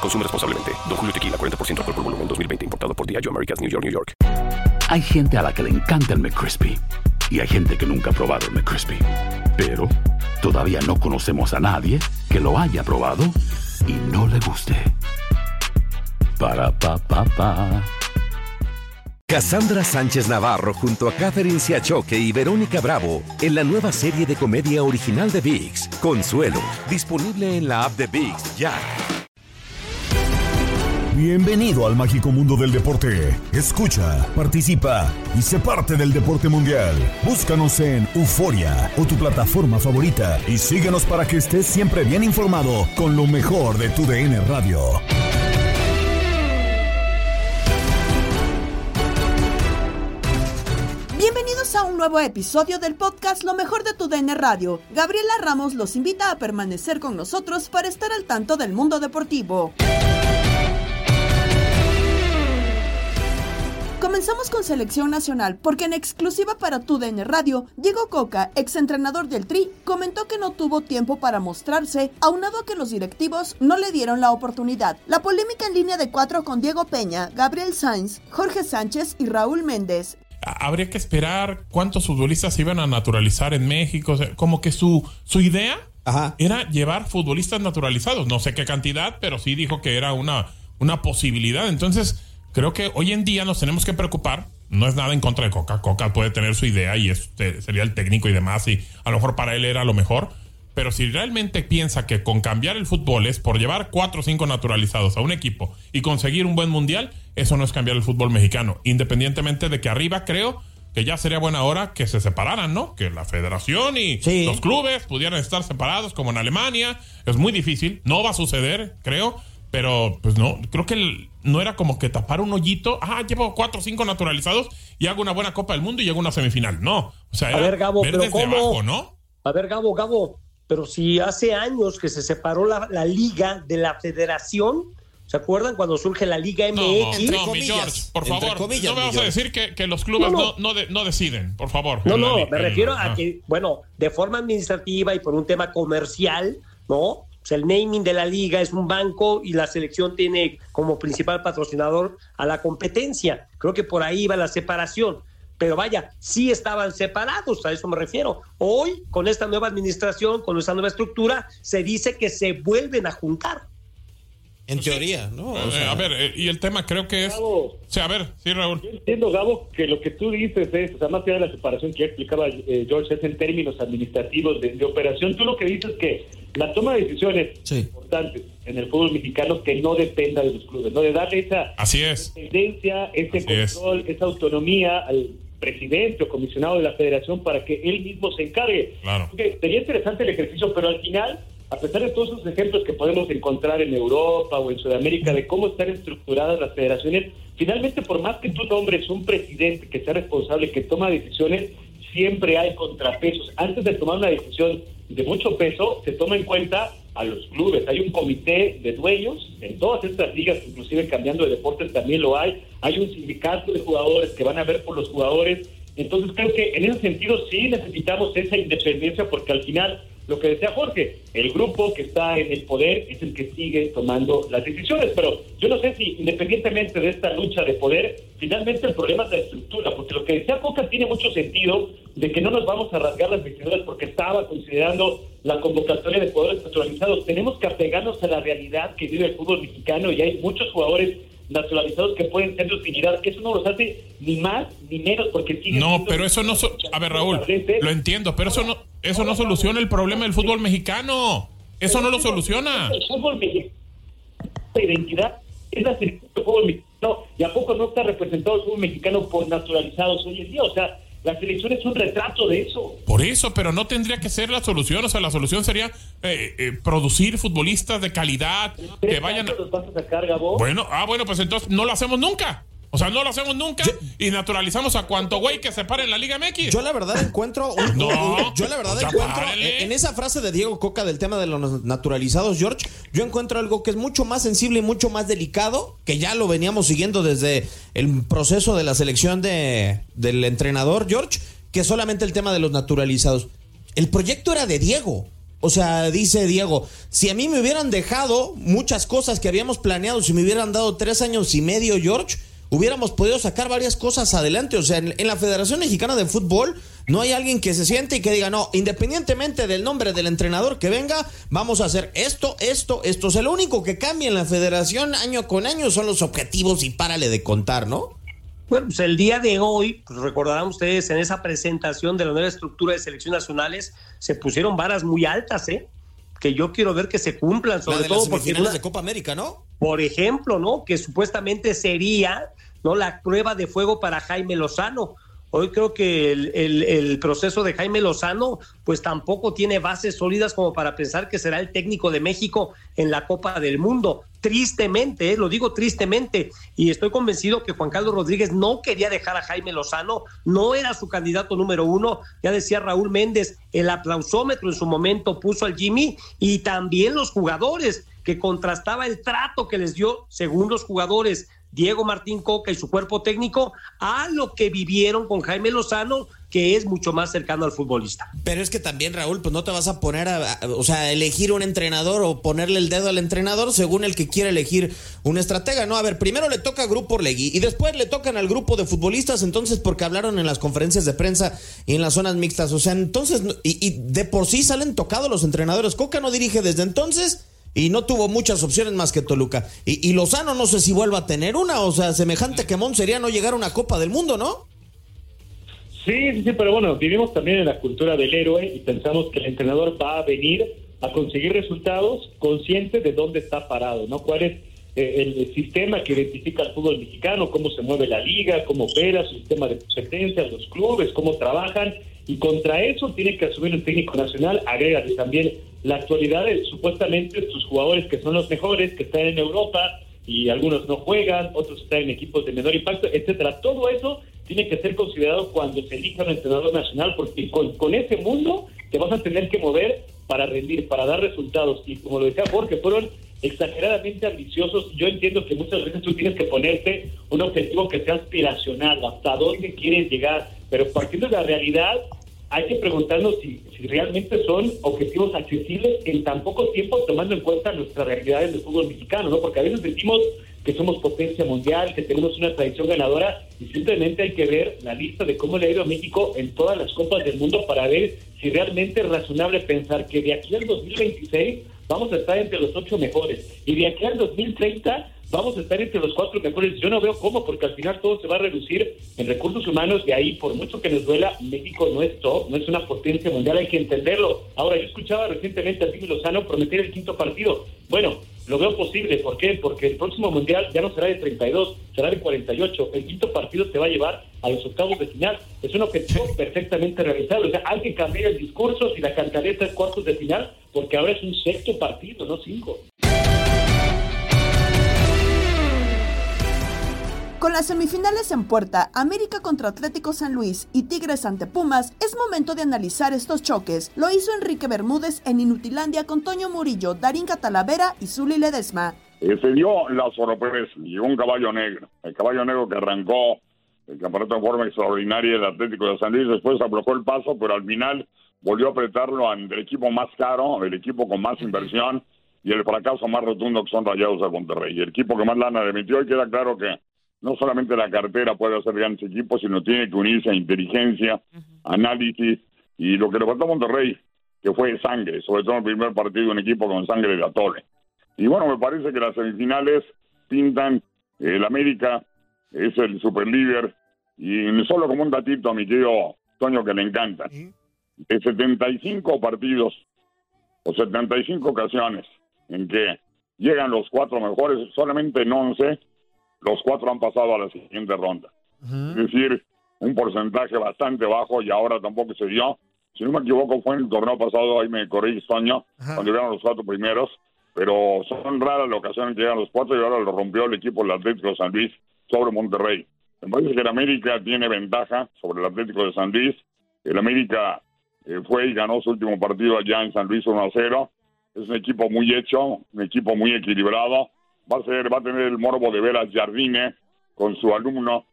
Consume responsablemente. Don Julio Tequila, 40% alcohol por volumen, 2020. Importado por Diageo Americas, New York, New York. Hay gente a la que le encanta el McCrispy. Y hay gente que nunca ha probado el McCrispy. Pero todavía no conocemos a nadie que lo haya probado y no le guste. Para, pa, pa, pa. Cassandra Sánchez Navarro junto a Catherine Siachoque y Verónica Bravo en la nueva serie de comedia original de VIX, Consuelo, disponible en la app de VIX ya. Bienvenido al mágico mundo del deporte. Escucha, participa y sé parte del deporte mundial. Búscanos en Euforia o tu plataforma favorita y síguenos para que estés siempre bien informado con lo mejor de tu DN Radio. Bienvenidos a un nuevo episodio del podcast Lo mejor de tu DN Radio. Gabriela Ramos los invita a permanecer con nosotros para estar al tanto del mundo deportivo. Comenzamos con selección nacional, porque en exclusiva para TUDN Radio, Diego Coca, exentrenador del Tri, comentó que no tuvo tiempo para mostrarse, aunado a que los directivos no le dieron la oportunidad. La polémica en línea de cuatro con Diego Peña, Gabriel Sainz, Jorge Sánchez y Raúl Méndez. Habría que esperar cuántos futbolistas se iban a naturalizar en México. O sea, como que su, su idea era llevar futbolistas naturalizados. No sé qué cantidad, pero sí dijo que era una, una posibilidad. Entonces, creo que hoy en día nos tenemos que preocupar. No es nada en contra de Coca. Coca puede tener su idea y este sería el técnico y demás. Y a lo mejor para él era lo mejor. Pero si realmente piensa que con cambiar el fútbol es por llevar cuatro o cinco naturalizados a un equipo y conseguir un buen mundial, eso no es cambiar el fútbol mexicano. Independientemente de que arriba creo que ya sería buena hora que se separaran, ¿no? Que la federación y los clubes pudieran estar separados como en Alemania. Es muy difícil. No va a suceder, creo. Pero, pues no, creo que el- no era como que tapar un hoyito. Ah, llevo cuatro o cinco naturalizados y hago una buena Copa del Mundo y llego a una semifinal. No. O sea, A era ver, Gabo, ver pero desde ¿cómo? abajo, ¿no? A ver, Gabo, Gabo, pero si hace años que se separó la, la liga de la federación, ¿se acuerdan cuando surge la Liga No, MX? no, mi George, por favor, no me vas a decir que, que los clubes No, no, no. no, de- no deciden, por favor. No, no, me refiero a que, bueno, de forma administrativa y por un tema comercial, ¿no? El naming de la liga es un banco y la selección tiene como principal patrocinador a la competencia. Creo que por ahí va la separación. Pero vaya, sí estaban separados, a eso me refiero. Hoy, con esta nueva administración, con esta nueva estructura, se dice que se vuelven a juntar. En teoría, ¿no? O Eh, sea, a ver, eh, y el tema creo que es. O sea, a ver, sí, Raúl. Entiendo, Gabo, que lo que tú dices es, o sea, más allá de la separación que ya explicaba eh, George, es en términos administrativos de, de operación. Tú lo que dices es que la toma de decisiones importantes en el fútbol mexicano que no dependa de los clubes, ¿no? De darle esa Así es. tendencia, ese Así es. control, esa autonomía al presidente o comisionado de la federación para que él mismo se encargue. Claro. Porque sería interesante el ejercicio, pero al final, a pesar de todos esos ejemplos que podemos encontrar en Europa o en Sudamérica de cómo están estructuradas las federaciones, finalmente por más que tú nombres un presidente que sea responsable, que toma decisiones, siempre hay contrapesos. Antes de tomar una decisión de mucho peso, se toma en cuenta a los clubes. Hay un comité de dueños en todas estas ligas, inclusive cambiando de deportes también lo hay. Hay un sindicato de jugadores que van a ver por los jugadores. Entonces creo que en ese sentido sí necesitamos esa independencia porque al final, lo que decía Jorge, el grupo que está en el poder es el que sigue tomando las decisiones. Pero yo no sé si independientemente de esta lucha de poder, finalmente el problema es la estructura, porque lo que decía Coca tiene mucho sentido de que no nos vamos a rasgar las vestiduras porque estaba considerando la convocatoria de jugadores naturalizados. Tenemos que apegarnos a la realidad que vive el fútbol mexicano y hay muchos jugadores naturalizados que pueden ser de utilidad. Eso no los hace ni más ni menos porque No, pero eso no... a ver, Raúl, lo entiendo, pero eso no, eso no soluciona el problema del fútbol mexicano. Eso no lo soluciona. El fútbol mexicano, la identidad es la del fútbol mexicano. ¿Y a poco no está representado el fútbol mexicano por naturalizados hoy en día? O sea, la selección es un retrato de eso. Por eso, pero no tendría que ser la solución. O sea, la solución sería eh, eh, producir futbolistas de calidad que vayan. Los vas a sacar, Gabo? Bueno, ah, bueno, pues entonces no lo hacemos nunca. O sea, no lo hacemos nunca y naturalizamos a cuanto güey que se pare en la Liga MX. Yo la verdad encuentro. no, yo la verdad encuentro. En esa frase de Diego Coca del tema de los naturalizados, George, yo encuentro algo que es mucho más sensible y mucho más delicado, que ya lo veníamos siguiendo desde el proceso de la selección de, del entrenador, George, que solamente el tema de los naturalizados. El proyecto era de Diego. O sea, dice Diego, si a mí me hubieran dejado muchas cosas que habíamos planeado, si me hubieran dado tres años y medio, George, hubiéramos podido sacar varias cosas adelante. O sea, en, la Federación Mexicana de Fútbol no hay alguien que se siente y que diga, no, independientemente del nombre del entrenador que venga, vamos a hacer esto, esto, esto. O sea, lo único que cambia en la federación año con año son los objetivos y párale de contar, ¿no? Bueno, pues el día de hoy, pues recordarán ustedes, en esa presentación de la nueva estructura de selecciones nacionales, se pusieron varas muy altas, ¿eh? Que yo quiero ver que se cumplan, sobre todo porque. de Copa América, ¿no? Por ejemplo, ¿no? Que supuestamente sería ¿no? La prueba de fuego para Jaime Lozano. Hoy creo que el, proceso de Jaime Lozano pues tampoco tiene bases sólidas como para pensar que será el técnico de México en la Copa del Mundo. Tristemente, ¿eh? lo digo tristemente, y estoy convencido que Juan Carlos Rodríguez no quería dejar a Jaime Lozano, no era su candidato número uno, ya decía Raúl Méndez, el aplausómetro en su momento puso al Jimmy y también los jugadores que contrastaba el trato que les dio, según los jugadores, Diego Martín Coca y su cuerpo técnico a lo que vivieron con Jaime Lozano, que es mucho más cercano al futbolista. Pero es que también, Raúl, pues no te vas a poner a, o sea, elegir un entrenador o ponerle el dedo al entrenador según el que quiere elegir un estratega, ¿no? A ver, primero le toca a Grupo Orlegui y después le tocan al grupo de futbolistas, entonces porque hablaron en las conferencias de prensa y en las zonas mixtas, o sea, entonces, y, y de por sí salen tocados los entrenadores. Coca no dirige desde entonces y no tuvo muchas opciones más que Toluca. Y, Lozano no sé si vuelva a tener una, o sea, semejante que Mon sería no llegar a una Copa del Mundo, ¿no? Sí, sí, pero bueno, vivimos también en la cultura del héroe y pensamos que el entrenador va a venir a conseguir resultados consciente de dónde está parado, ¿no? ¿Cuál es eh, el sistema que identifica al fútbol mexicano, cómo se mueve la liga, cómo opera su sistema de competencias, los clubes, cómo trabajan? Y contra eso tiene que asumir un técnico nacional, agrégale también la actualidad de supuestamente sus jugadores que son los mejores, que están en Europa y algunos no juegan, otros están en equipos de menor impacto, etcétera. Todo eso tiene que ser considerado cuando se elija un entrenador nacional, porque con, ese mundo te vas a tener que mover para rendir, para dar resultados. Y como lo decía Jorge, fueron exageradamente ambiciosos. Yo entiendo que muchas veces tú tienes que ponerte un objetivo que sea aspiracional, hasta dónde quieres llegar, pero partiendo de la realidad, hay que preguntarnos si, realmente son objetivos accesibles en tan poco tiempo, tomando en cuenta nuestras realidades del fútbol mexicano, ¿no? Porque a veces decimos que somos potencia mundial, que tenemos una tradición ganadora, y simplemente hay que ver la lista de cómo le ha ido a México en todas las copas del mundo para ver si realmente es razonable pensar que de aquí al 2026 vamos a estar entre los ocho mejores, y de aquí al 2030 vamos a estar entre los cuatro mejores. Yo no veo cómo, porque al final todo se va a reducir en recursos humanos y ahí, por mucho que nos duela, México no es top, no es una potencia mundial, hay que entenderlo. Ahora, yo escuchaba recientemente a Jimmy Lozano prometer el quinto partido. Bueno, lo veo posible. ¿Por qué? Porque el próximo mundial ya no será de 32, será de 48. El quinto partido se va a llevar a los octavos de final. Es un objetivo perfectamente realizable. O sea, hay que cambiar el discurso si la cantaleta es cuartos de final, porque ahora es un sexto partido, no cinco. Con las semifinales en puerta, América contra Atlético San Luis y Tigres ante Pumas, es momento de analizar estos choques. Lo hizo Enrique Bermúdez en Inutilandia con Toño Murillo, Darín Catalavera y Zuli Ledesma. Eh, se dio la sorpresa, llegó un caballo negro, el caballo negro que arrancó el campeonato en forma extraordinaria del Atlético de San Luis, después aplocó el paso, pero al final volvió a apretarlo el equipo más caro, el equipo con más inversión y el fracaso más rotundo que son Rayados de Monterrey. El equipo que más lana le metió y queda claro que no solamente la cartera puede hacer grandes equipos, sino tiene que unirse a inteligencia, análisis y lo que le faltó a Monterrey, que fue sangre, sobre todo el primer partido, un equipo con sangre de atole. Y bueno, me parece que las semifinales pintan El América es el superlíder y solo como un datito a mi querido Toño que le encanta. De 75 partidos o 75 ocasiones en que llegan los cuatro mejores, solamente en 11 los cuatro han pasado a la siguiente ronda. Es decir, un porcentaje bastante bajo y ahora tampoco se dio. Si no me equivoco, fue en el torneo pasado, ahí me corrí Toño, cuando llegaron los cuatro primeros, pero son raras las ocasiones que llegan los cuatro y ahora lo rompió el equipo del Atlético de San Luis sobre Monterrey. Me parece que el América tiene ventaja sobre el Atlético de San Luis. El América eh, fue y ganó su último partido allá en San Luis 1 a 0. Es un equipo muy hecho, un equipo muy equilibrado. Va a ser, va a tener el morbo de ver a Jardine con su alumno.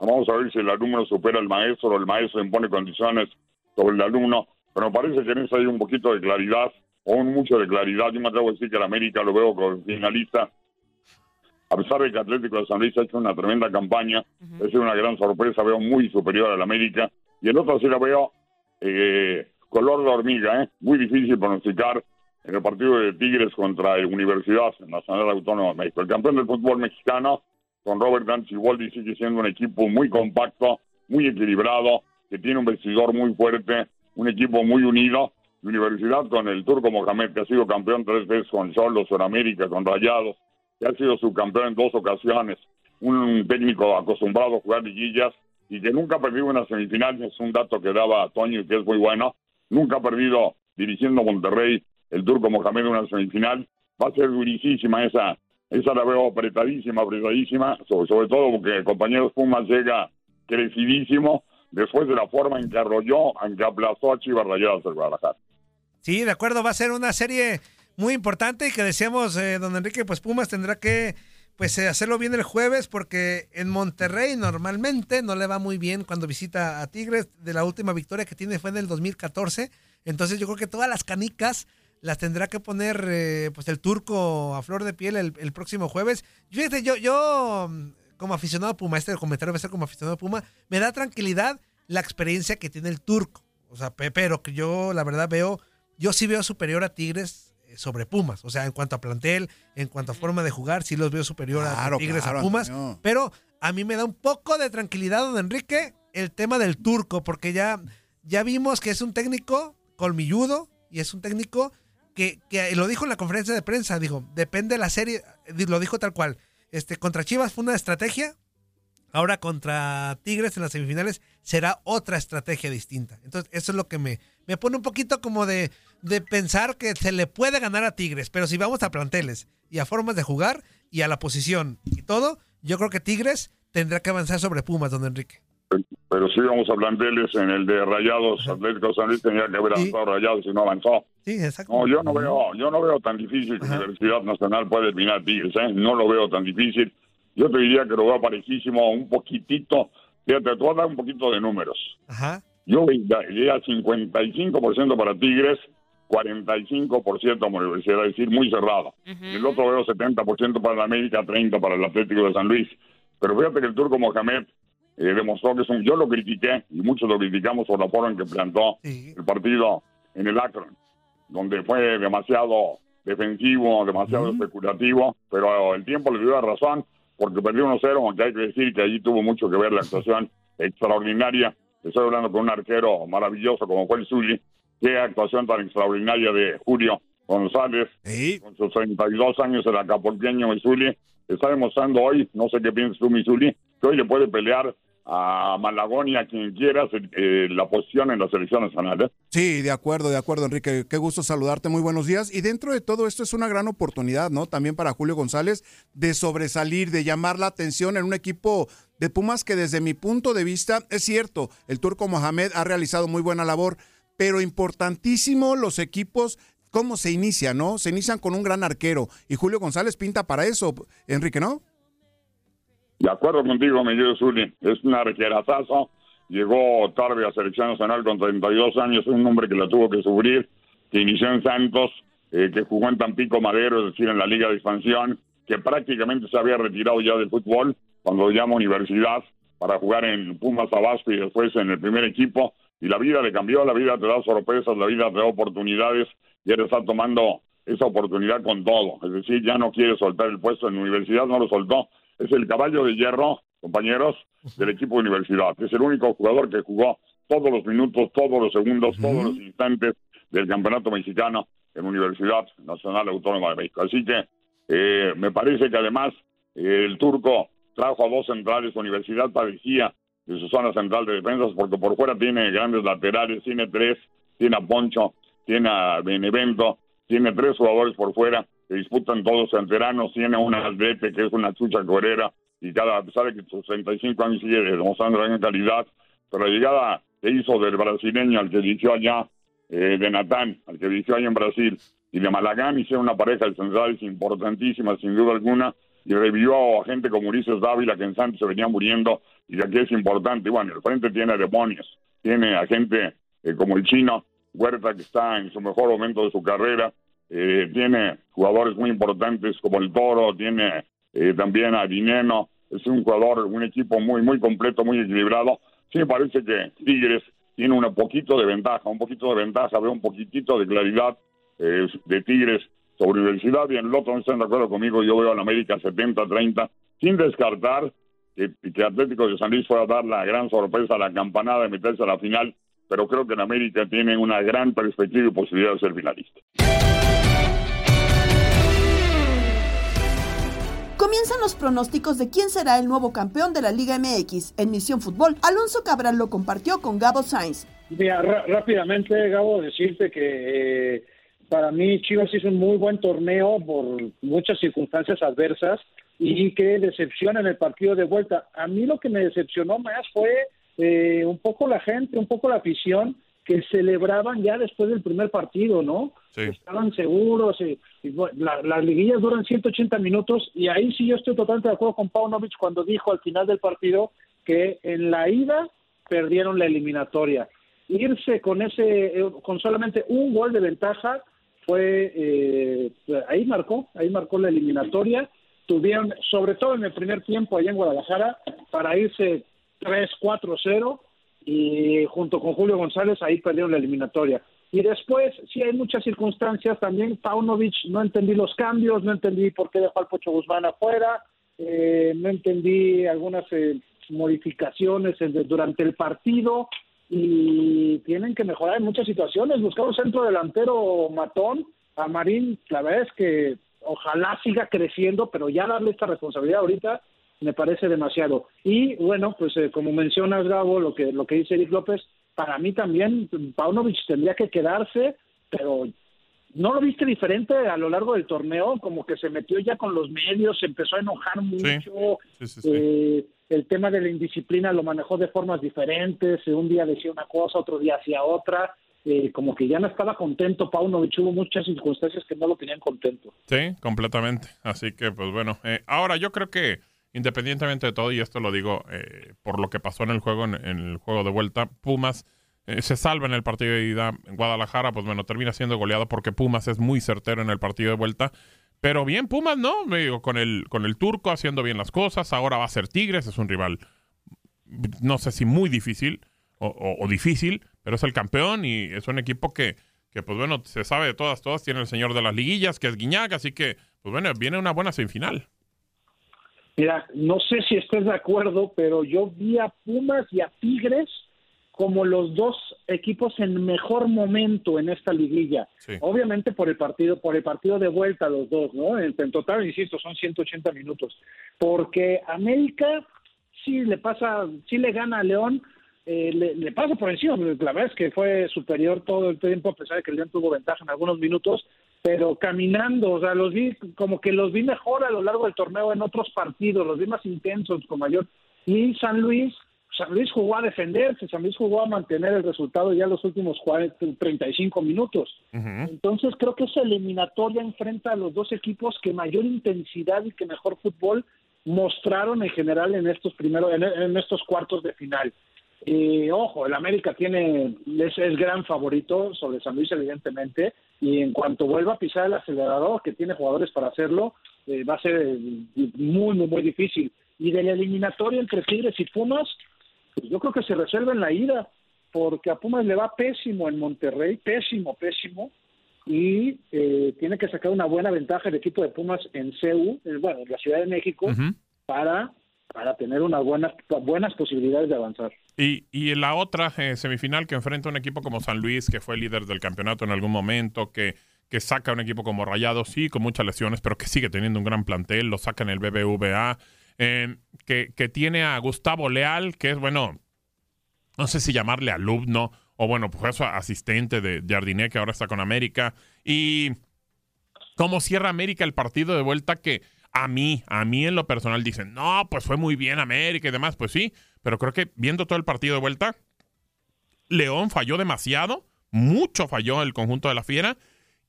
Vamos a ver si el alumno supera al maestro o el maestro impone condiciones sobre el alumno. Pero me parece que en eso hay un poquito de claridad, o un mucho de claridad. Yo me atrevo a decir que el América lo veo como finalista a pesar de que Atlético de San Luis ha hecho una tremenda campaña, es una gran sorpresa, veo muy superior al América. Y el otro sí lo veo eh, color de hormiga, ¿eh? muy difícil pronosticar en el partido de Tigres contra la Universidad Nacional Autónoma de México. El campeón del fútbol mexicano, con Robert Waldi sigue siendo un equipo muy compacto, muy equilibrado, que tiene un vestidor muy fuerte, un equipo muy unido. Universidad con el turco Mohamed, que ha sido campeón tres veces con Cholos, América, con Rayados, que ha sido subcampeón en dos ocasiones, un técnico acostumbrado a jugar liguillas y que nunca ha perdido una semifinal, es un dato que daba Toño y que es muy bueno, nunca ha perdido dirigiendo Monterrey el turco Mohamed en una semifinal, va a ser durísima esa, esa la veo apretadísima, apretadísima, sobre, todo porque el compañero Pumas llega crecidísimo después de la forma en que arrolló, en que aplazó a Chivas Rayadas del Guadalajara. Sí, de acuerdo, va a ser una serie muy importante y que decíamos, eh, don Enrique, pues Pumas tendrá que pues eh, hacerlo bien el jueves porque en Monterrey normalmente no le va muy bien cuando visita a Tigres. De la última victoria que tiene fue en el 2014. Entonces yo creo que todas las canicas las tendrá que poner eh, pues el turco a flor de piel el, próximo jueves. Fíjate, yo, yo como aficionado a Puma, este comentario va a ser como aficionado a Puma, me da tranquilidad la experiencia que tiene el turco. O sea, pero que yo la verdad veo, yo sí veo superior a Tigres sobre Pumas. O sea, en cuanto a plantel, en cuanto a forma de jugar, sí los veo superior a Tigres a Pumas. Pero a mí me da un poco de tranquilidad, don Enrique, el tema del turco, porque ya, ya vimos que es un técnico colmilludo y es un técnico que, que lo dijo en la conferencia de prensa, dijo, depende de la serie, lo dijo tal cual. Este, contra Chivas fue una estrategia, ahora contra Tigres en las semifinales será otra estrategia distinta. Entonces, eso es lo que me, me pone un poquito como de, de pensar que se le puede ganar a Tigres, pero si vamos a planteles y a formas de jugar y a la posición y todo, yo creo que Tigres tendrá que avanzar sobre Pumas, don Enrique. Pero si vamos a planteles en el de Rayados, Atlético San Luis tenía que haber avanzado Rayados y no avanzó. Sí, exacto. No, yo no veo, yo no veo tan difícil que la Universidad Nacional pueda eliminar Tigres, ¿eh? no lo veo tan difícil. Yo te diría que lo veo parejísimo, un poquitito, fíjate, te voy a dar un poquito de números. Ajá. Yo veía 55% para Tigres 45% como universidad, es decir, muy cerrado. El otro veo 70% para la América, 30% para el Atlético de San Luis. Pero fíjate que el turco Mohamed eh, demostró que es un... Yo lo critiqué, y muchos lo criticamos por la forma en que plantó el partido en el Akron, donde fue demasiado defensivo, demasiado especulativo, pero el tiempo le dio la razón, porque perdió 1-0, aunque hay que decir que allí tuvo mucho que ver la actuación extraordinaria. Estoy hablando con un arquero maravilloso como fue el Zully, qué actuación tan extraordinaria de Julio González, con sus 32 años en la Capolqueño Missouri, está demostrando hoy, no sé qué piensas tú, Missouri, que hoy le puede pelear a Malagón y a quien quieras eh, la posición en la selección nacional. ¿eh? Sí, de acuerdo, de acuerdo, Enrique. Qué gusto saludarte, muy buenos días. Y dentro de todo esto es una gran oportunidad, ¿no? También para Julio González de sobresalir, de llamar la atención en un equipo de Pumas que desde mi punto de vista, es cierto, el turco Mohamed ha realizado muy buena labor, pero importantísimo los equipos, cómo se inicia, ¿no? Se inician con un gran arquero y Julio González pinta para eso, Enrique, ¿no? De acuerdo contigo, Miguel Zuli, es un arquerazazo, llegó tarde a Selección Nacional con 32 años, un hombre que la tuvo que sufrir, que inició en Santos, eh, que jugó en Tampico Madero, es decir, en la Liga de Expansión, que prácticamente se había retirado ya del fútbol cuando llama universidad para jugar en Pumas Tabasco y después en el primer equipo, y la vida le cambió, la vida te da sorpresas, la vida te da oportunidades y él está tomando esa oportunidad con todo. Es decir, ya no quiere soltar el puesto en la universidad, no lo soltó. Es el caballo de hierro, compañeros, del equipo de universidad. Es el único jugador que jugó todos los minutos, todos los segundos, todos los instantes del campeonato mexicano en Universidad Nacional Autónoma de México. Así que eh, me parece que además eh, el turco trajo a dos centrales, Universidad padecía de su zona central de defensas porque por fuera tiene grandes laterales, tiene tres, tiene a Poncho, tiene a Benevento, tiene tres jugadores por fuera que disputan todos canteranos, tiene una atlete que es una chucha corera y cada, a pesar de que sus 65 años sigue demostrando gran calidad, pero la llegada que hizo del brasileño al que dirigió allá, eh, de Natán, al que dirigió allá en Brasil, y de Malagán hicieron una pareja de centrales importantísima, sin duda alguna, y revivió a gente como Ulises Dávila, que en Santos se venía muriendo, y aquí es importante. Bueno, el frente tiene demonios, tiene a gente eh, como el chino, Huerta, que está en su mejor momento de su carrera, eh, tiene jugadores muy importantes como el Toro, tiene eh, también a Dineno, es un jugador, un equipo muy, muy completo, muy equilibrado. Sí me parece que Tigres tiene un poquito de ventaja, un poquito de ventaja, veo un poquitito de claridad eh, de Tigres sobre Universidad y en el otro no están de acuerdo conmigo, yo veo al América 70-30, sin descartar que, que, Atlético de San Luis pueda dar la gran sorpresa, la campanada de meterse a la final, pero creo que en América tiene una gran perspectiva y posibilidad de ser finalista. Comienzan los pronósticos de quién será el nuevo campeón de la Liga MX en Misión Fútbol. Alonso Cabral lo compartió con Gabo Sainz. Mira, rápidamente, Gabo, decirte que eh, para mí Chivas hizo un muy buen torneo por muchas circunstancias adversas y que decepciona en el partido de vuelta. A mí lo que me decepcionó más fue eh, un poco la gente, un poco la afición que celebraban ya después del primer partido, ¿no? Estaban seguros. Y, las liguillas duran 180 minutos y ahí sí yo estoy totalmente de acuerdo con Paunovic cuando dijo al final del partido que en la ida perdieron la eliminatoria. Irse con ese, eh, con solamente un gol de ventaja fue eh, ahí marcó, ahí marcó la eliminatoria. Tuvieron, sobre todo en el primer tiempo allá en Guadalajara, para irse 3-4-0 y junto con Julio González ahí perdieron la eliminatoria. Y después, sí hay muchas circunstancias, también Paunovic, no entendí los cambios, no entendí por qué dejó al Pocho Guzmán afuera, eh, no entendí algunas eh, modificaciones durante el partido y tienen que mejorar en muchas situaciones. Buscar un centro delantero matón a Marín, la verdad es que ojalá siga creciendo, pero ya darle esta responsabilidad ahorita me parece demasiado. Y bueno, pues eh, como mencionas, Gabo, lo que, lo que dice Eric López, para mí también Paunovic tendría que quedarse, pero ¿no lo viste diferente a lo largo del torneo? Como que se metió ya con los medios, se empezó a enojar mucho. Eh, el tema de la indisciplina lo manejó de formas diferentes. Un día decía una cosa, otro día hacía otra. Eh, como que ya no estaba contento Paunovic, hubo muchas circunstancias que no lo tenían contento. Sí, completamente. Así que, pues bueno, ahora yo creo que independientemente de todo, y esto lo digo eh, por lo que pasó en el juego, en, el juego de vuelta, Pumas eh, se salva en el partido de ida en Guadalajara, pues bueno, termina siendo goleado porque Pumas es muy certero en el partido de vuelta. Pero bien, Pumas, ¿no? Me digo, con el, con el turco haciendo bien las cosas, ahora va a ser Tigres, es un rival, no sé si muy difícil o, difícil, pero es el campeón y es un equipo que, que, pues bueno, se sabe de todas, todas, tiene el señor de las liguillas, que es Guiñac, así que, pues bueno, viene una buena semifinal. Mira, no sé si estés de acuerdo, pero yo vi a Pumas y a Tigres como los dos equipos en mejor momento en esta liguilla. Obviamente por el partido, por el partido de vuelta los dos, ¿no? En, total, insisto, son 180 minutos. Porque América sí le pasa, sí le gana a León, eh, le, pasa por encima. La verdad es que fue superior todo el tiempo, a pesar de que León tuvo ventaja en algunos minutos, pero caminando, o sea, los vi como que los vi mejor a lo largo del torneo en otros partidos, los vi más intensos, con mayor. Y San Luis, San Luis jugó a defenderse, San Luis jugó a mantener el resultado ya los últimos 40, 35 minutos. Entonces creo que esa eliminatoria enfrenta a los dos equipos que mayor intensidad y que mejor fútbol mostraron en general en estos primeros, en estos cuartos de final. Y ojo, el América tiene es el gran favorito sobre San Luis, evidentemente, y en cuanto vuelva a pisar el acelerador, que tiene jugadores para hacerlo, eh, va a ser muy, muy, muy difícil. Y de la eliminatoria entre Tigres y Pumas, pues yo creo que se resuelve en la ida, porque a Pumas le va pésimo en Monterrey, pésimo, pésimo, y eh, tiene que sacar una buena ventaja el equipo de Pumas en CEU, bueno, en la Ciudad de México, para, para tener unas buenas, buenas posibilidades de avanzar. Y, y la otra eh, semifinal que enfrenta un equipo como San Luis, que fue líder del campeonato en algún momento, que, que saca un equipo como Rayado, sí, con muchas lesiones, pero que sigue teniendo un gran plantel, lo saca en el BBVA, que, que tiene a Gustavo Leal, que es, bueno, no sé si llamarle alumno, o bueno, pues asistente de Jardiné, que ahora está con América. Y cómo cierra América el partido de vuelta que a mí, a mí en lo personal dicen, no, pues fue muy bien América y demás, pues sí, pero creo que viendo todo el partido de vuelta, León falló demasiado, mucho falló el conjunto de la fiera.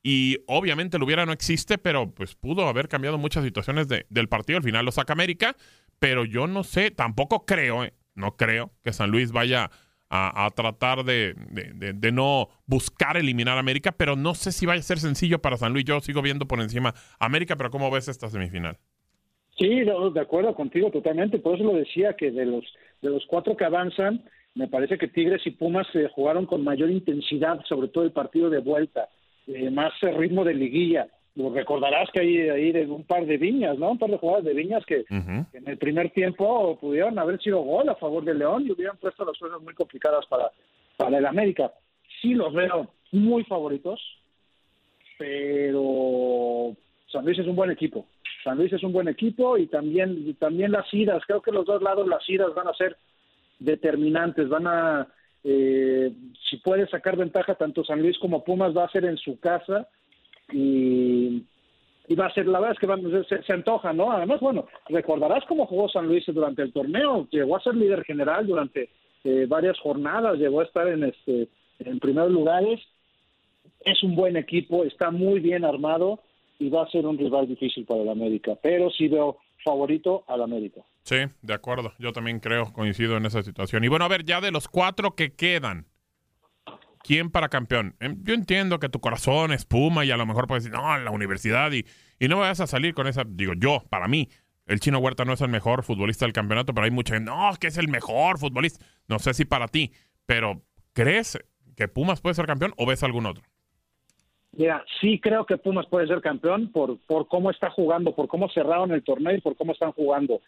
Y obviamente el hubiera no existe, pero pues pudo haber cambiado muchas situaciones del partido. Al final lo saca América, pero yo no sé, tampoco creo, eh, no creo que San Luis vaya a, tratar de, de, no buscar eliminar a América, pero no sé si vaya a ser sencillo para San Luis. Yo sigo viendo por encima América, pero ¿cómo ves esta semifinal? Sí, de acuerdo contigo totalmente. Por eso lo decía que de los, de los cuatro que avanzan, me parece que Tigres y Pumas se jugaron con mayor intensidad, sobre todo el partido de vuelta, eh, más ritmo de liguilla recordarás que hay ahí de un par de viñas, ¿no? Un par de jugadas de viñas que, en el primer tiempo pudieron haber sido gol a favor de León y hubieran puesto las cosas muy complicadas para, para el América. Sí los veo muy favoritos, pero San Luis es un buen equipo. San Luis es un buen equipo y también, también las idas, creo que los dos lados las idas van a ser determinantes, van a, eh, si puede sacar ventaja tanto San Luis como Pumas va a ser en su casa y, va a ser, la verdad es que se, se, antoja, ¿no? Además, bueno, recordarás cómo jugó San Luis durante el torneo, llegó a ser líder general durante eh, varias jornadas, llegó a estar en, este, en primeros lugares, es un buen equipo, está muy bien armado y va a ser un rival difícil para el América, pero sí veo favorito al América. Sí, de acuerdo, yo también creo, coincido en esa situación. Y bueno, a ver, ya de los cuatro que quedan, ¿quién para campeón? Em, yo entiendo que tu corazón es Puma y a lo mejor puedes decir, no, en la universidad y, y no vayas a salir con esa, digo yo, para mí, el Chino Huerta no es el mejor futbolista del campeonato, pero hay mucha gente, no, que es el mejor futbolista. No sé si para ti, pero ¿crees que Pumas puede ser campeón o ves algún otro? Mira, sí creo que Pumas puede ser campeón por, por cómo está jugando, por cómo cerraron el torneo y por cómo están jugando.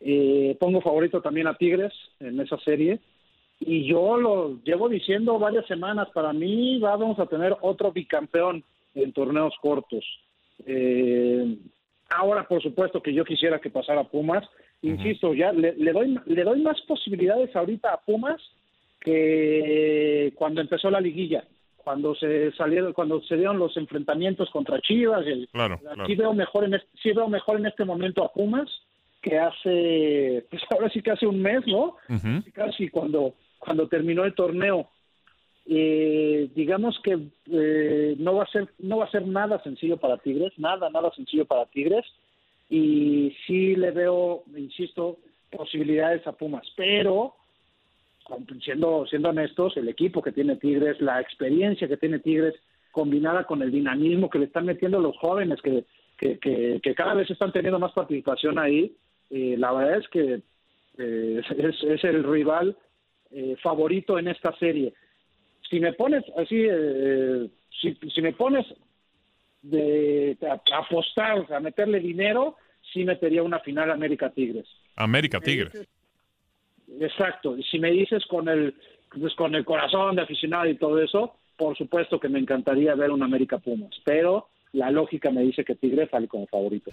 Eh, pongo favorito también a Tigres en esa serie y yo lo llevo diciendo varias semanas, para mí vamos a tener otro bicampeón en torneos cortos. Eh, ahora, por supuesto que yo quisiera que pasara Pumas, insisto, ya le, doy le doy más posibilidades ahorita a Pumas que cuando empezó la liguilla, cuando se salieron, cuando se dieron los enfrentamientos contra Chivas. claro, sí veo mejor en este, sí veo mejor en este momento a Pumas que hace, pues ahora sí que hace un mes, ¿no? Casi cuando cuando terminó el torneo. Eh, digamos que eh, no va a ser no va a ser nada sencillo para Tigres, nada nada sencillo para Tigres y sí le veo, insisto, posibilidades a Pumas, pero siendo siendo honestos, el equipo que tiene Tigres, la experiencia que tiene Tigres combinada con el dinamismo que le están metiendo los jóvenes que que, que, cada vez están teniendo más participación ahí, eh, la verdad es que es, es el rival eh, favorito en esta serie. Si me pones así, eh, si, me pones de, a, apostar, a meterle dinero, sí metería una final América Tigres. América Tigres. exacto. Y si me dices con el, pues con el corazón de aficionado y todo eso, por supuesto que me encantaría ver un América Pumas. Pero la lógica me dice que Tigres sale como favorito.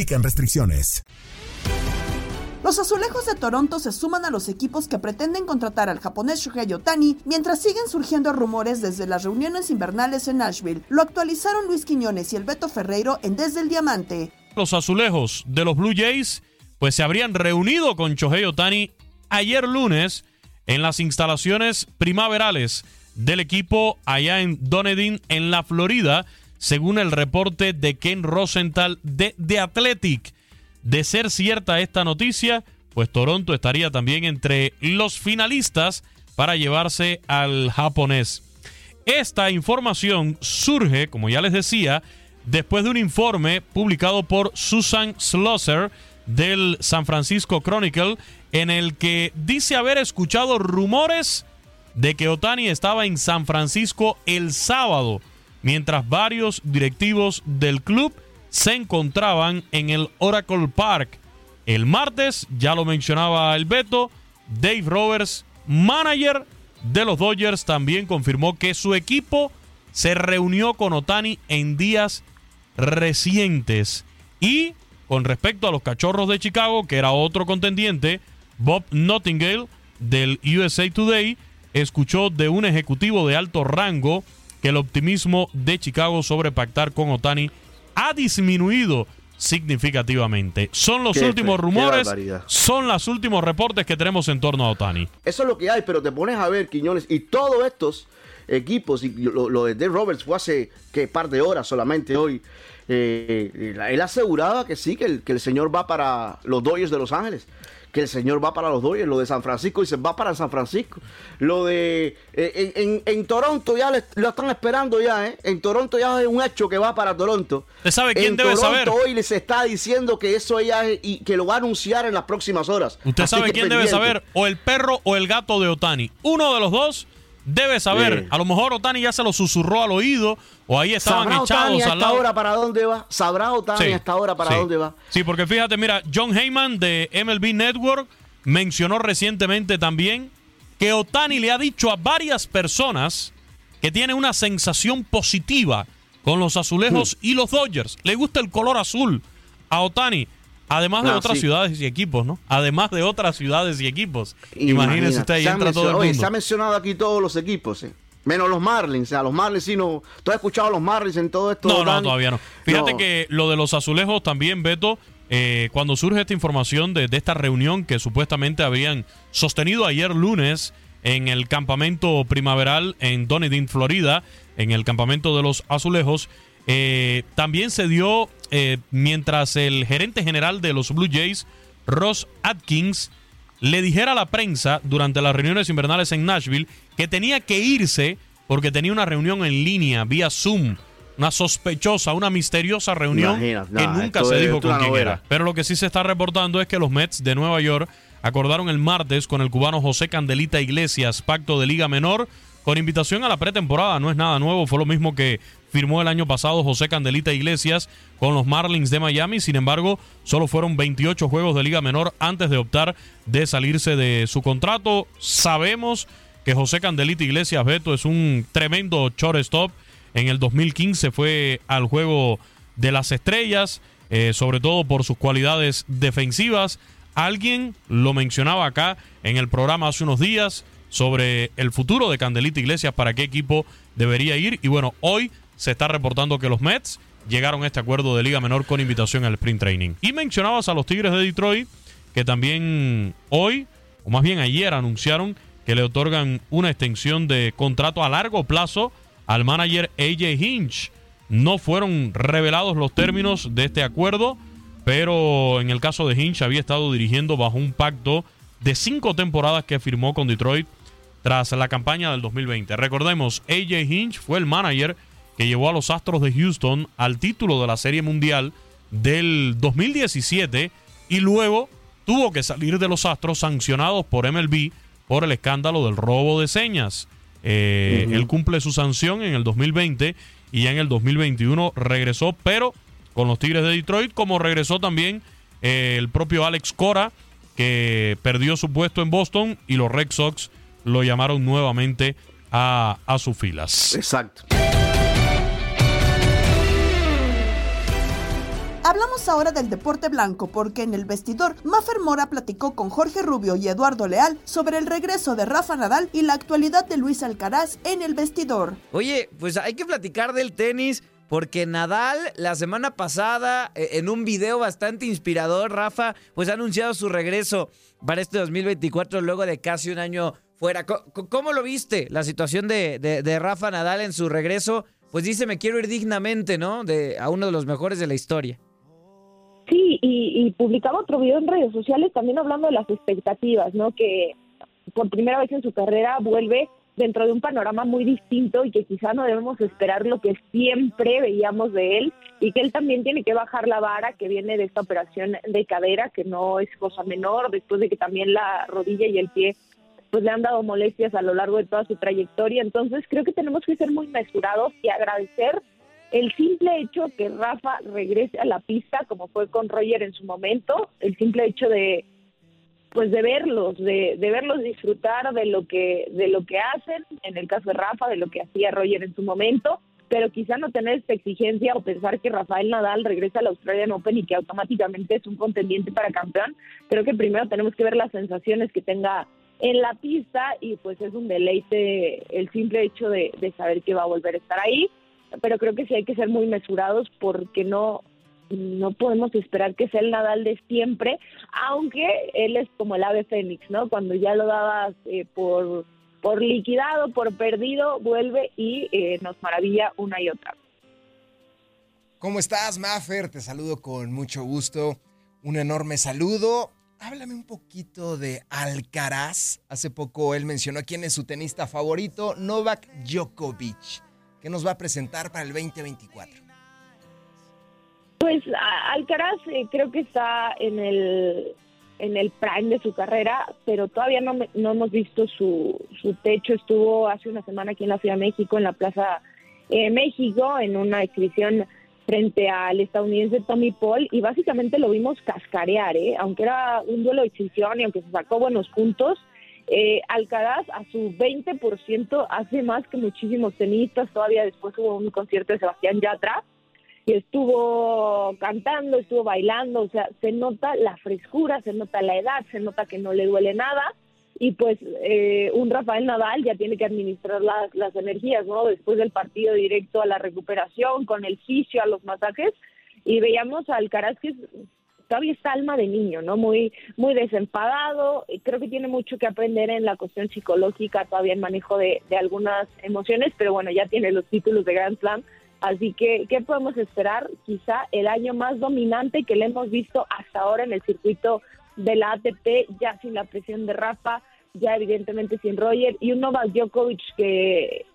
aplican restricciones. Los azulejos de Toronto se suman a los equipos que pretenden contratar al japonés Shuhei Otani, mientras siguen surgiendo rumores desde las reuniones invernales en Nashville. Lo actualizaron Luis Quiñones y el Beto Ferreiro en Desde el Diamante. Los azulejos de los Blue Jays pues se habrían reunido con Shohei Otani ayer lunes en las instalaciones primaverales del equipo allá en Dunedin, en la Florida, según el reporte de Ken Rosenthal de The Athletic. De ser cierta esta noticia, pues Toronto estaría también entre los finalistas para llevarse al japonés. Esta información surge, como ya les decía, después de un informe publicado por Susan Schlosser del San Francisco Chronicle, en el que dice haber escuchado rumores de que Otani estaba en San Francisco el sábado, mientras varios directivos del club se encontraban en el Oracle Park. El martes, ya lo mencionaba el Beto, Dave Roberts, manager de los Dodgers, también confirmó que su equipo se reunió con Otani en días recientes. Y con respecto a los Cachorros de Chicago, que era otro contendiente, Bob Nottingale del USA Today escuchó de un ejecutivo de alto rango que el optimismo de Chicago sobre pactar con Otani ha disminuido significativamente. Son los últimos rumores, son los últimos reportes que tenemos en torno a Otani. Eso es lo que hay, pero te pones a ver, Quiñones, y todos estos equipos, y lo, de Dave Roberts fue hace que par de horas solamente hoy, eh, él aseguraba que sí, que el, que el señor va para los Dodgers de Los Ángeles que el señor va para los Dodgers, lo de San Francisco dice va para San Francisco. Lo de eh, en, Toronto ya lo están esperando ya, ¿eh? En Toronto ya es un hecho que va para Toronto. ¿Usted sabe quién debe saber? Hoy les está diciendo que eso ya y que lo va a anunciar en las próximas horas. ¿Usted sabe quién debe saber? O el perro o el gato de Otani. Uno de los dos debe saber. A lo mejor Otani ya se lo susurró al oído o ahí estaban ¿Sabrá echados Otani al lado. hora para dónde va? ¿Sabrá Otani hasta ahora para dónde va? Sí, porque fíjate, mira, John Heyman de MLB Network mencionó recientemente también que Otani le ha dicho a varias personas que tiene una sensación positiva con los azulejos hmm. y los Dodgers. Le gusta el color azul a Otani. Además de otras ciudades y equipos, ¿no? Además de otras ciudades y equipos. Imagínese usted, ahí entra todo el mundo. Oye, se ha mencionado aquí todos los equipos, ¿eh? Menos los Marlins, o sea, los Marlins sí no. ¿Tú has escuchado a los Marlins en todo esto? No, no, todavía no. Fíjate que lo de los azulejos también, Beto, eh, cuando surge esta información de, de, esta reunión que supuestamente habían sostenido ayer lunes en el campamento primaveral en Dunedin, Florida, en el campamento de los azulejos, eh, también se dio eh, mientras el gerente general de los Blue Jays, Ross Atkins, le dijera a la prensa durante las reuniones invernales en Nashville que tenía que irse porque tenía una reunión en línea vía Zoom. Una sospechosa, una misteriosa reunión que nunca se dijo con quién era. Pero lo que sí se está reportando es que los Mets de Nueva York acordaron el martes con el cubano José Candelita Iglesias pacto de Liga Menor con invitación a la pretemporada. No es nada nuevo, fue lo mismo que firmó el año pasado José Candelita Iglesias con los Marlins de Miami. Sin embargo, solo fueron 28 juegos de Liga Menor antes de optar de salirse de su contrato. Sabemos que José Candelita Iglesias Beto es un tremendo shortstop. En el 2015 fue al juego de las estrellas, eh, sobre todo por sus cualidades defensivas. Alguien lo mencionaba acá en el programa hace unos días sobre el futuro de Candelita Iglesias, para qué equipo debería ir. Y bueno, hoy se está reportando que los Mets llegaron a este acuerdo de Liga Menor con invitación al sprint training. Y mencionabas a los Tigres de Detroit, que también hoy, o más bien ayer, anunciaron que le otorgan una extensión de contrato a largo plazo al manager AJ Hinch. No fueron revelados los términos de este acuerdo, pero en el caso de Hinch había estado dirigiendo bajo un pacto de cinco temporadas que firmó con Detroit tras la campaña del 2020. Recordemos, AJ Hinch fue el manager que llevó a los Astros de Houston al título de la Serie Mundial del 2017 y luego tuvo que salir de los Astros sancionados por MLB por el escándalo del robo de señas. Eh, él cumple su sanción en el 2020 y ya en el 2021 regresó, pero con los Tigres de Detroit, como regresó también eh, el propio Alex Cora, que perdió su puesto en Boston y los Red Sox lo llamaron nuevamente a, a sus filas. Exacto. Hablamos ahora del deporte blanco porque en el vestidor Mafer Mora platicó con Jorge Rubio y Eduardo Leal sobre el regreso de Rafa Nadal y la actualidad de Luis Alcaraz en el vestidor. Oye, pues hay que platicar del tenis porque Nadal la semana pasada, eh, en un video bastante inspirador, Rafa, pues ha anunciado su regreso para este 2024 luego de casi un año fuera. ¿Cómo, lo viste la situación de, de, Rafa Nadal en su regreso? Pues dice, me quiero ir dignamente, ¿no? De, a uno de los mejores de la historia. Sí, y, y publicaba otro video en redes sociales también hablando de las expectativas, ¿no? Que por primera vez en su carrera vuelve dentro de un panorama muy distinto y que quizá no debemos esperar lo que siempre veíamos de él y que él también tiene que bajar la vara que viene de esta operación de cadera que no es cosa menor después de que también la rodilla y el pie pues le han dado molestias a lo largo de toda su trayectoria entonces creo que tenemos que ser muy mesurados y agradecer el simple hecho que Rafa regrese a la pista como fue con Roger en su momento el simple hecho de pues de verlos, de, de, verlos disfrutar de lo que de lo que hacen, en el caso de Rafa, de lo que hacía Roger en su momento, pero quizá no tener esta exigencia o pensar que Rafael Nadal regresa al Australian Open y que automáticamente es un contendiente para campeón. Creo que primero tenemos que ver las sensaciones que tenga en la pista y pues es un deleite el simple hecho de, saber que va a volver a estar ahí, pero creo que sí hay que ser muy mesurados porque no no podemos esperar que sea el Nadal de siempre, aunque él es como el ave fénix, ¿no? Cuando ya lo dabas eh, por, por liquidado, por perdido, vuelve y eh, nos maravilla una y otra. ¿Cómo estás, Maffer? Te saludo con mucho gusto. Un enorme saludo. Háblame un poquito de Alcaraz. Hace poco él mencionó quién es su tenista favorito, Novak Djokovic, que nos va a presentar para el 2024. Pues Alcaraz eh, creo que está en el en el prime de su carrera, pero todavía no, no hemos visto su, su techo. Estuvo hace una semana aquí en la Ciudad de México, en la Plaza eh, México, en una exhibición frente al estadounidense Tommy Paul y básicamente lo vimos cascarear, ¿eh? aunque era un duelo de exhibición y aunque se sacó buenos puntos, eh, Alcaraz a su 20% hace más que muchísimos tenistas, todavía después hubo un concierto de Sebastián Yatra y estuvo cantando, estuvo bailando, o sea, se nota la frescura, se nota la edad, se nota que no le duele nada y pues eh, un Rafael Nadal ya tiene que administrar las, las energías, ¿no? Después del partido directo a la recuperación, con el fisio, a los masajes y veíamos al Alcaraz que todavía está alma de niño, ¿no? Muy, muy desenfadado. Creo que tiene mucho que aprender en la cuestión psicológica, todavía en manejo de, de algunas emociones, pero bueno, ya tiene los títulos de Grand Slam Así que, ¿qué podemos esperar? Quizá el año más dominante que le hemos visto hasta ahora en el circuito de la ATP, ya sin la presión de Rafa, ya evidentemente sin Roger, y un Novak Djokovic que,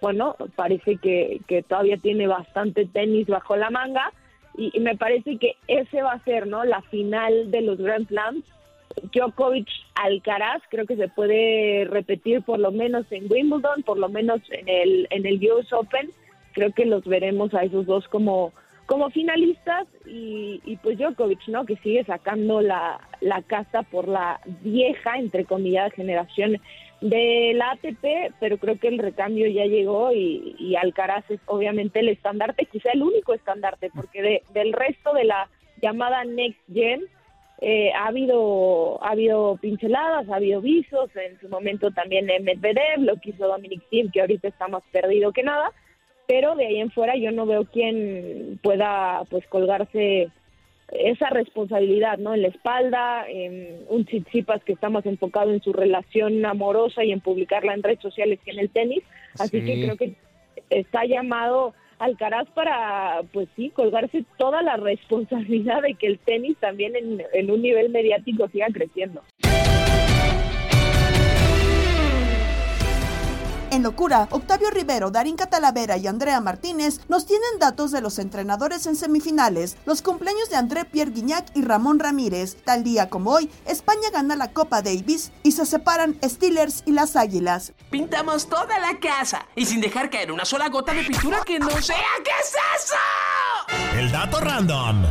bueno, parece que, todavía tiene bastante tenis bajo la manga, y, me parece que ese va a ser, ¿no? La final de los Grand Slams. Djokovic Alcaraz creo que se puede repetir por lo menos en Wimbledon, por lo menos en el en el US Open creo que los veremos a esos dos como, como finalistas y, y pues Djokovic, ¿no? Que sigue sacando la, la casa por la vieja, entre comillas, generación de la ATP, pero creo que el recambio ya llegó y, y Alcaraz es obviamente el estandarte, quizá el único estandarte, porque de, del resto de la llamada Next Gen, eh, ha habido ha habido pinceladas, ha habido visos, en su momento también Medvedev, lo que hizo Dominic Thiem, que ahorita está más perdido que nada, pero de ahí en fuera yo no veo quién pueda pues colgarse esa responsabilidad, ¿no? En la espalda, en un Tsitsipas que está más enfocado en su relación amorosa y en publicarla en redes sociales que en el tenis, así que creo que está llamado Alcaraz para, pues sí, colgarse toda la responsabilidad de que el tenis también en, en un nivel mediático siga creciendo. En locura, Octavio Rivero, Darín Catalavera y Andrea Martínez nos tienen datos de los entrenadores en semifinales, los cumpleaños de André Pierre Guignac y Ramón Ramírez. Tal día como hoy, España gana la Copa Davis y se separan Steelers y las Águilas. Pintamos toda la casa y sin dejar caer una sola gota de pintura que no sea. ¿Qué es eso? El dato random.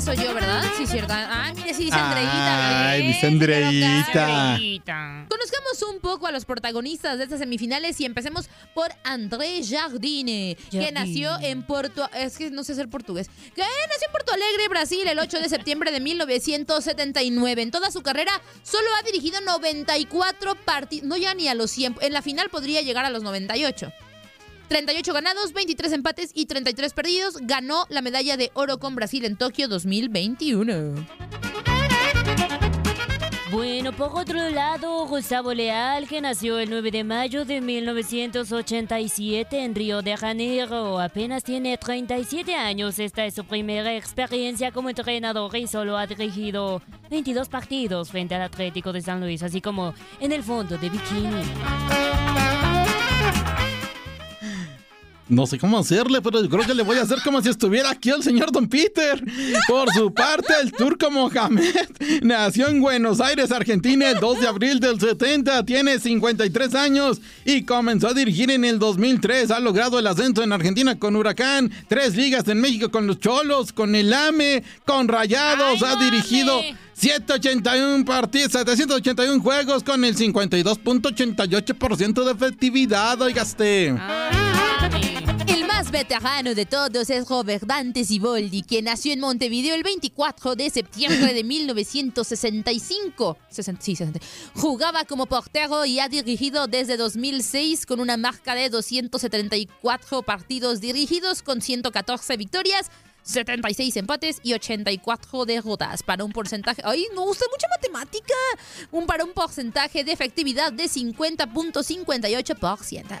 Soy yo, ¿verdad? Sí, cierto. Ah, mire, sí dice Andreita. Ay, dice Andreita. Conozcamos un poco a los protagonistas de estas semifinales y empecemos por André Jardine, que nació en Porto... Es que no sé ser portugués. Que nació en Porto Alegre, Brasil, el 8 de septiembre de 1979. En toda su carrera solo ha dirigido 94 partidos. No ya ni a los 100. En la final podría llegar a los 98. 38 ganados, 23 empates y 33 perdidos. Ganó la medalla de oro con Brasil en Tokio 2021. Bueno, por otro lado, Gustavo Leal, que nació el 9 de mayo de 1987 en Río de Janeiro, apenas tiene 37 años. Esta es su primera experiencia como entrenador y solo ha dirigido 22 partidos frente al Atlético de San Luis, así como en el fondo de Bikini. No sé cómo hacerle, pero yo creo que le voy a hacer como si estuviera aquí el señor Don Peter. Por su parte, el turco Mohamed nació en Buenos Aires, Argentina, el 2 de abril del 70. Tiene 53 años y comenzó a dirigir en el 2003. Ha logrado el ascenso en Argentina con Huracán, tres ligas en México con los Cholos, con el AME, con Rayados. ha dirigido 781 partidos, 781 juegos con el 52.88% de efectividad, oigaste. Más veterano de todos es Robert Dante Siboldi, que nació en Montevideo el 24 de septiembre de 1965. Jugaba como portero y ha dirigido desde 2006 con una marca de 274 partidos dirigidos con 114 victorias 76 empates y 84 derrotas para un porcentaje. ¡Ay, no gusta mucha matemática! Un para un porcentaje de efectividad de 50.58%.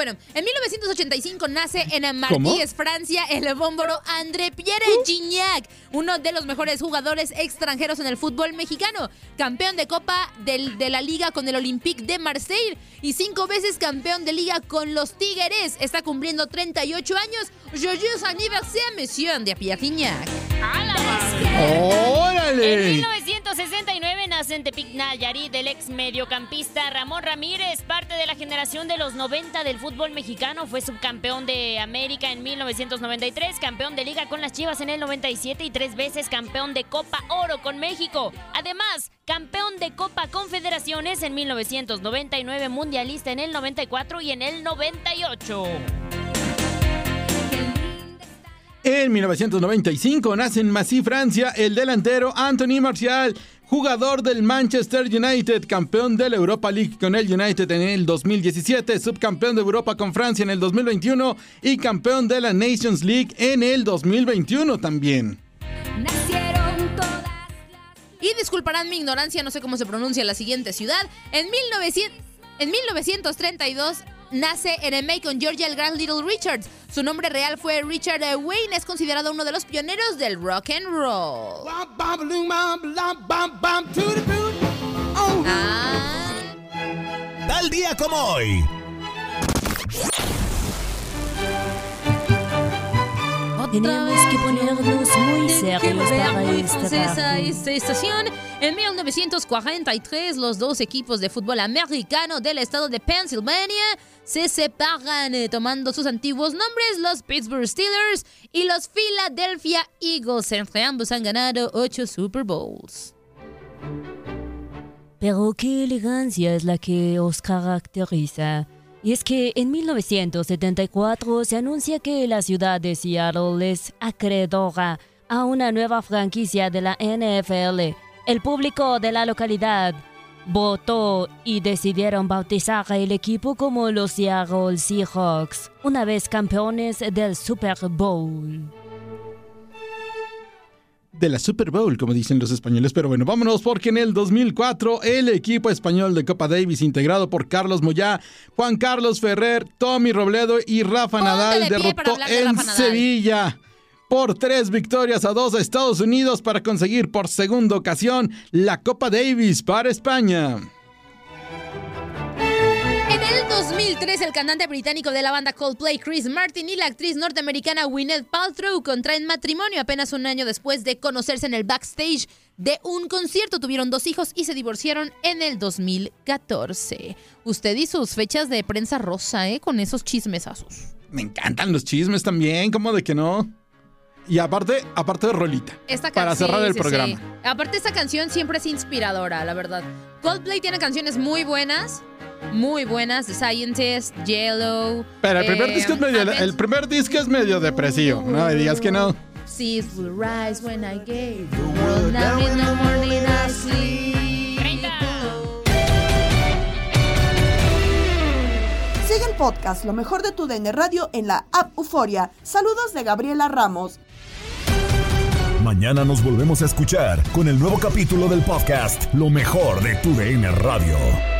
Bueno, en 1985 nace en Martínez, Francia, el bómboro André Pierre Gignac, uno de los mejores jugadores extranjeros en el fútbol mexicano, campeón de Copa de la Liga con el Olympique de Marseille y cinco veces campeón de Liga con los Tigres. Está cumpliendo 38 años. Joyeux anniversaire, monsieur André Pierre Gignac. ¡Órale! En 1969 nace en Tepic Nayarit el ex mediocampista Ramón Ramírez, parte de la generación de los 90 del fútbol mexicano. Fue subcampeón de América en 1993, campeón de Liga con las Chivas en el 97 y tres veces campeón de Copa Oro con México. Además, campeón de Copa Confederaciones en 1999, mundialista en el 94 y en el 98. En 1995 nace en Massy, Francia, el delantero Anthony Martial, jugador del Manchester United, campeón de la Europa League con el United en el 2017, subcampeón de Europa con Francia en el 2021 y campeón de la Nations League en el 2021 también. Y disculparán mi ignorancia, no sé cómo se pronuncia la siguiente ciudad. En, 1900, en 1932 nace en Macon, Georgia, el gran Little Richard. Su nombre real fue Richard Wayne. Es considerado uno de los pioneros del rock and roll. Ah. Tal día como hoy. Tenemos que ponernos muy serios para esta esta estación. En 1943, los dos equipos de fútbol americano del estado de Pennsylvania se separan, eh, tomando sus antiguos nombres, los Pittsburgh Steelers y los Philadelphia Eagles. Entre ambos han ganado ocho Super Bowls. Pero qué elegancia es la que os caracteriza. Y es que en 1974 se anuncia que la ciudad de Seattle es acreedora a una nueva franquicia de la NFL. El público de la localidad votó y decidieron bautizar el equipo como los Seattle Seahawks, una vez campeones del Super Bowl de la Super Bowl, como dicen los españoles. Pero bueno, vámonos porque en el 2004 el equipo español de Copa Davis, integrado por Carlos Moyá, Juan Carlos Ferrer, Tommy Robledo y Rafa Nadal, derrotó en Sevilla por tres victorias a dos a Estados Unidos para conseguir por segunda ocasión la Copa Davis para España. En el 2003, el cantante británico de la banda Coldplay, Chris Martin, y la actriz norteamericana Gwyneth Paltrow contraen matrimonio apenas un año después de conocerse en el backstage de un concierto. Tuvieron dos hijos y se divorciaron en el 2014. Usted y sus fechas de prensa rosa, ¿eh? Con esos chismesazos. Me encantan los chismes también, ¿cómo de que no? Y aparte, aparte de Rolita. para cerrar el programa. Aparte, esta canción siempre es inspiradora, la verdad. Coldplay tiene canciones muy buenas. Muy buenas. The Scientist, Yellow. Pero el primer, disco, es medio, el primer disco es medio depresivo. No me digas que no. Seas will rise when I gave the world. Now in the morning I sleep. Sigue el podcast Lo mejor de tu DN Radio en la app Euforia. Saludos de Gabriela Ramos. Mañana nos volvemos a escuchar con el nuevo capítulo del podcast Lo mejor de tu DN Radio.